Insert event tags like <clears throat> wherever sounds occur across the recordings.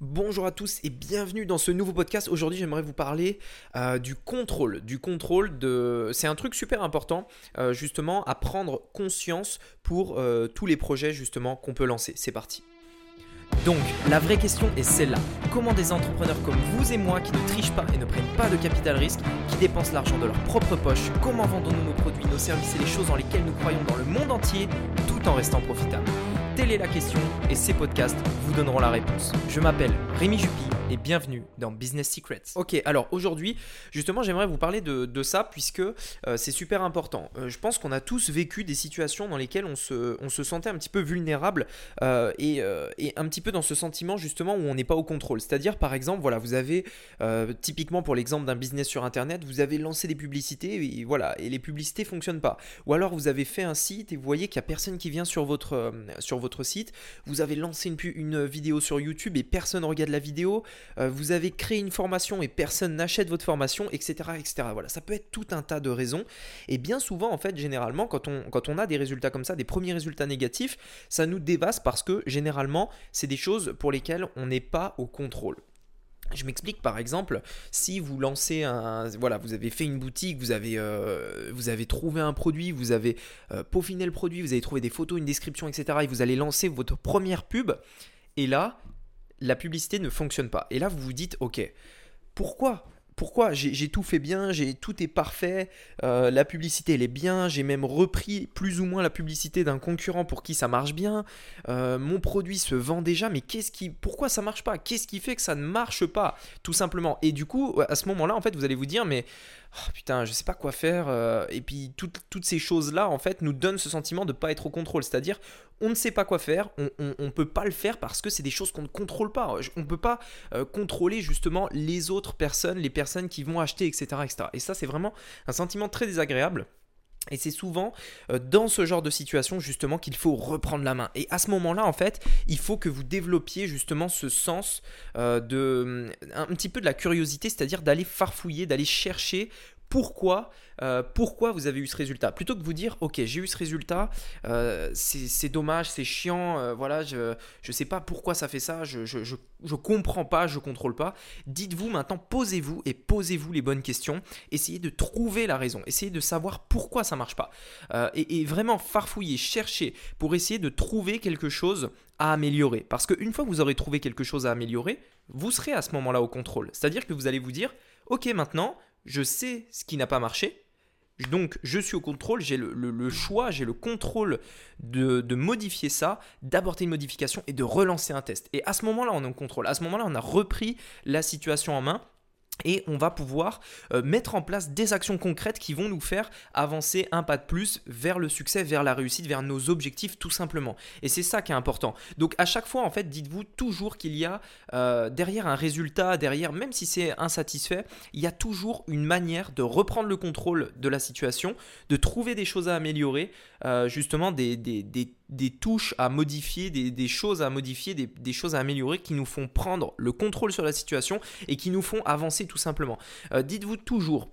Bonjour à tous et bienvenue dans ce nouveau podcast. Aujourd'hui, j'aimerais vous parler euh, du contrôle. Du contrôle de. C'est un truc super important, euh, justement, à prendre conscience pour euh, tous les projets, justement, qu'on peut lancer. C'est parti. Donc, la vraie question est celle-là. Comment des entrepreneurs comme vous et moi qui ne trichent pas et ne prennent pas de capital risque, qui dépensent l'argent de leur propre poche, comment vendons-nous nos produits, nos services et les choses dans lesquelles nous croyons dans le monde entier, tout en restant profitables? Telle est la question et ces podcasts vous donneront la réponse. Je m'appelle Rémi Juppy et bienvenue dans Business Secrets. Ok, alors aujourd'hui, justement, j'aimerais vous parler de, ça puisque euh, c'est super important. Euh, je pense qu'on a tous vécu des situations dans lesquelles on se, sentait un petit peu vulnérable euh, et, et, un petit peu dans ce sentiment justement où on n'est pas au contrôle. C'est-à-dire, par exemple, voilà, vous avez typiquement pour l'exemple d'un business sur Internet, vous avez lancé des publicités et voilà, et les publicités fonctionnent pas. Ou alors vous avez fait un site et vous voyez qu'il n'y a personne qui vient sur votre, sur votre site, vous avez lancé une, vidéo sur YouTube et personne regarde la vidéo, euh, vous avez créé une formation et personne n'achète votre formation, etc., etc. Voilà, ça peut être tout un tas de raisons. Et bien souvent, en fait, généralement, quand on, quand on a des résultats comme ça, des premiers résultats négatifs, ça nous dévaste parce que généralement, c'est des choses pour lesquelles on n'est pas au contrôle. Je m'explique par exemple, si vous lancez un, voilà, vous avez fait une boutique, vous avez, euh, vous avez trouvé un produit, vous avez euh, peaufiné le produit, vous avez trouvé des photos, une description, etc. Et vous allez lancer votre première pub, et là, la publicité ne fonctionne pas. Et là, vous vous dites, ok, pourquoi pourquoi j'ai tout fait bien, j'ai tout est parfait, euh, la publicité elle est bien, j'ai même repris plus ou moins la publicité d'un concurrent pour qui ça marche bien, euh, mon produit se vend déjà, mais qu'est-ce qui, pourquoi ça marche pas? Qu'est-ce qui fait que ça ne marche pas Tout simplement? Et du coup, à ce moment-là, en fait, vous allez vous dire, mais oh, putain, je sais pas quoi faire. Euh, et puis toutes ces choses-là, en fait, nous donnent ce sentiment de ne pas être au contrôle. C'est-à-dire, on ne sait pas quoi faire, on ne peut pas le faire parce que c'est des choses qu'on ne contrôle pas. On ne peut pas euh, contrôler justement les autres personnes, les personnes qui vont acheter, etc. etc. Et ça, c'est vraiment un sentiment très désagréable. Et c'est souvent euh, dans ce genre de situation justement qu'il faut reprendre la main. Et à ce moment-là, en fait, il faut que vous développiez justement ce sens de un petit peu de la curiosité, c'est-à-dire d'aller farfouiller, d'aller chercher pourquoi, euh, pourquoi vous avez eu ce résultat? Plutôt que vous dire, ok, j'ai eu ce résultat, euh, c'est dommage, c'est chiant, euh, voilà, je ne sais pas pourquoi ça fait ça, je, je, comprends pas, je contrôle pas. Dites-vous maintenant, posez-vous et posez-vous les bonnes questions. Essayez de trouver la raison, essayez de savoir pourquoi ça marche pas. Et, et, vraiment farfouiller, chercher pour essayer de trouver quelque chose à améliorer. Parce qu'une fois que vous aurez trouvé quelque chose à améliorer, vous serez à ce moment-là au contrôle. C'est-à-dire que vous allez vous dire, ok, maintenant, je sais ce qui n'a pas marché. Donc je suis au contrôle, j'ai le, choix, j'ai le contrôle de, de modifier ça, d'apporter une modification et de relancer un test. Et à ce moment-là, on est au contrôle. À ce moment-là, on a repris la situation en main et on va pouvoir euh, mettre en place des actions concrètes qui vont nous faire avancer un pas de plus vers le succès, vers la réussite, vers nos objectifs tout simplement. Et c'est ça qui est important. Donc à chaque fois, en fait, dites-vous toujours qu'il y a euh, derrière un résultat, derrière, même si c'est insatisfait, il y a toujours une manière de reprendre le contrôle de la situation, de trouver des choses à améliorer, euh, justement des, des, des des touches à modifier, des, choses à modifier, des, choses à améliorer qui nous font prendre le contrôle sur la situation et qui nous font avancer tout simplement. Euh, dites-vous toujours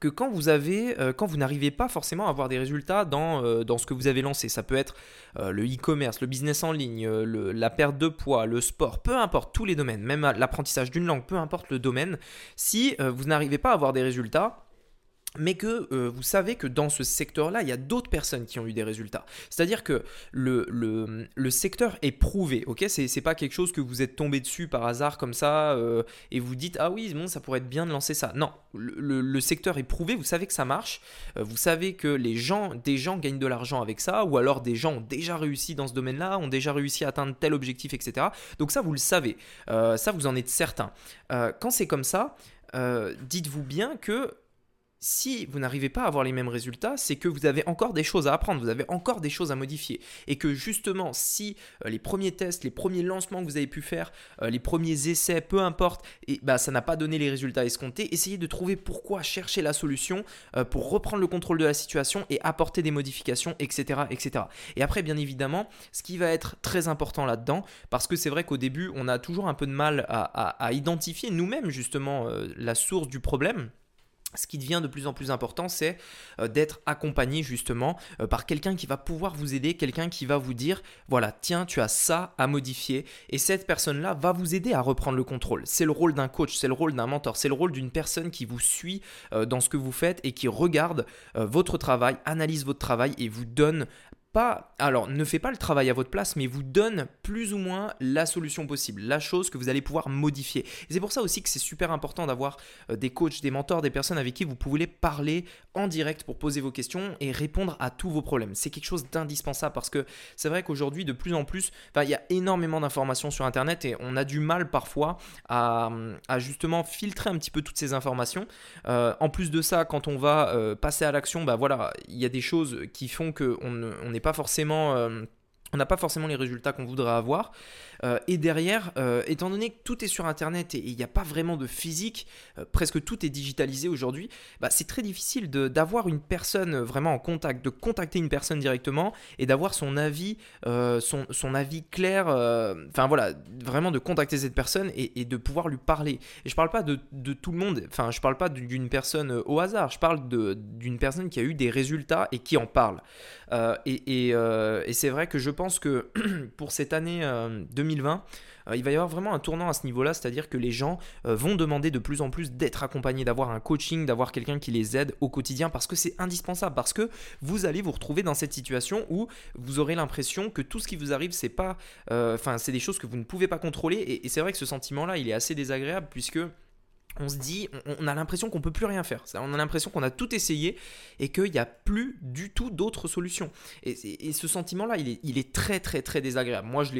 que quand vous avez, euh, quand vous n'arrivez pas forcément à avoir des résultats dans, euh, dans ce que vous avez lancé, ça peut être le e-commerce, le business en ligne, la perte de poids, le sport, peu importe tous les domaines, même l'apprentissage d'une langue, peu importe le domaine, si vous n'arrivez pas à avoir des résultats, mais que euh, vous savez que dans ce secteur-là, il y a d'autres personnes qui ont eu des résultats. C'est-à-dire que le, le, secteur est prouvé, ok? C'est pas quelque chose que vous êtes tombé dessus par hasard comme ça euh, et vous dites ah oui bon ça pourrait être bien de lancer ça. Non, le, le secteur est prouvé, vous savez que ça marche, euh, vous savez que les gens, des gens gagnent de l'argent avec ça, ou alors des gens ont déjà réussi dans ce domaine-là, ont déjà réussi à atteindre tel objectif, etc. Donc ça vous le savez, ça vous en êtes certain. quand c'est comme ça, dites-vous bien que si vous n'arrivez pas à avoir les mêmes résultats, c'est que vous avez encore des choses à apprendre, vous avez encore des choses à modifier. Et que justement, si euh, les premiers tests, les premiers lancements que vous avez pu faire, euh, les premiers essais, peu importe, et bah, ça n'a pas donné les résultats escomptés, essayez de trouver pourquoi, chercher la solution euh, pour reprendre le contrôle de la situation et apporter des modifications, etc., etc. Et après, bien évidemment, ce qui va être très important là-dedans, parce que c'est vrai qu'au début, on a toujours un peu de mal à identifier nous-mêmes justement la source du problème. Ce qui devient de plus en plus important, c'est euh, d'être accompagné justement euh, par quelqu'un qui va pouvoir vous aider, quelqu'un qui va vous dire, voilà, tiens, tu as ça à modifier, et cette personne-là va vous aider à reprendre le contrôle. C'est le rôle d'un coach, c'est le rôle d'un mentor, c'est le rôle d'une personne qui vous suit euh, dans ce que vous faites et qui regarde votre travail, analyse votre travail et vous donne pas, alors ne fait pas le travail à votre place, mais vous donne plus ou moins la solution possible, la chose que vous allez pouvoir modifier. C'est pour ça aussi que c'est super important d'avoir euh, des coachs, des mentors, des personnes avec qui vous pouvez parler en direct pour poser vos questions et répondre à tous vos problèmes. C'est quelque chose d'indispensable parce que c'est vrai qu'aujourd'hui, de plus en plus, il y a énormément d'informations sur Internet et on a du mal parfois à, justement filtrer un petit peu toutes ces informations. Euh, en plus de ça, quand on va euh, passer à l'action, bah voilà, il y a des choses qui font qu'on n'est pas forcément... Euh, on n'a pas forcément les résultats qu'on voudrait avoir. Euh, et derrière, euh, étant donné que tout est sur Internet et il n'y a pas vraiment de physique, euh, presque tout est digitalisé aujourd'hui, bah, c'est très difficile d'avoir une personne vraiment en contact, de contacter une personne directement et d'avoir son avis, son, avis clair, enfin voilà, vraiment de contacter cette personne et, de pouvoir lui parler. Et je ne parle pas de, tout le monde, enfin je ne parle pas d'une personne au hasard, je parle d'une personne qui a eu des résultats et qui en parle. et, et, et c'est vrai que je pense que <clears throat> pour cette année 2020, 2020, euh, il va y avoir vraiment un tournant à ce niveau-là, c'est-à-dire que les gens euh, vont demander de plus en plus d'être accompagnés, d'avoir un coaching, d'avoir quelqu'un qui les aide au quotidien, parce que c'est indispensable, parce que vous allez vous retrouver dans cette situation où vous aurez l'impression que tout ce qui vous arrive, c'est pas, euh, enfin, c'est des choses que vous ne pouvez pas contrôler, et c'est vrai que ce sentiment-là, il est assez désagréable puisque on se dit, on a l'impression qu'on peut plus rien faire. On a l'impression qu'on a tout essayé et qu'il n'y a plus du tout d'autres solutions. Et, ce sentiment-là, il est, très très très désagréable. Moi, je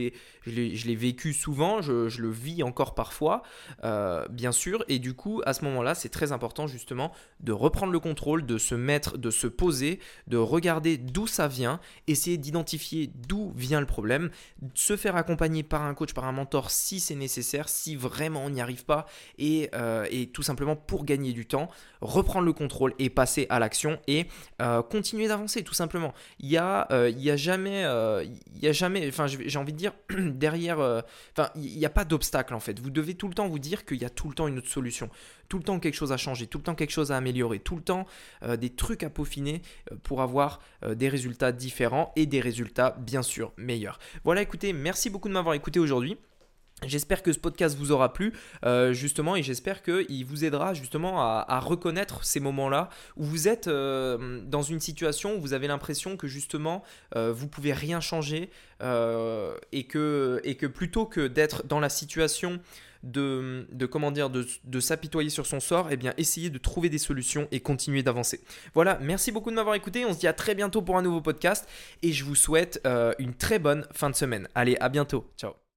l'ai vécu souvent, je, le vis encore parfois, euh, bien sûr. Et du coup, à ce moment-là, c'est très important justement de reprendre le contrôle, de se mettre, de se poser, de regarder d'où ça vient, essayer d'identifier d'où vient le problème, se faire accompagner par un coach, par un mentor si c'est nécessaire, si vraiment on n'y arrive pas. Et euh, euh, et tout simplement pour gagner du temps, reprendre le contrôle et passer à l'action et euh, continuer d'avancer tout simplement. Il y a, euh, jamais, il y a jamais, enfin j'ai envie de dire <clears throat> derrière, enfin il n'y a pas d'obstacle en fait. Vous devez tout le temps vous dire qu'il y a tout le temps une autre solution, tout le temps quelque chose à changer, tout le temps quelque chose à améliorer, tout le temps des trucs à peaufiner pour avoir des résultats différents et des résultats bien sûr meilleurs. Voilà, écoutez, merci beaucoup de m'avoir écouté aujourd'hui. J'espère que ce podcast vous aura plu, euh, justement, et j'espère qu'il vous aidera justement à, reconnaître ces moments-là où vous êtes euh, dans une situation où vous avez l'impression que justement euh, vous pouvez rien changer et, que, et que plutôt que d'être dans la situation de, de comment dire de, de s'apitoyer sur son sort, et eh bien essayez de trouver des solutions et continuer d'avancer. Voilà, merci beaucoup de m'avoir écouté. On se dit à très bientôt pour un nouveau podcast et je vous souhaite une très bonne fin de semaine. Allez, à bientôt. Ciao.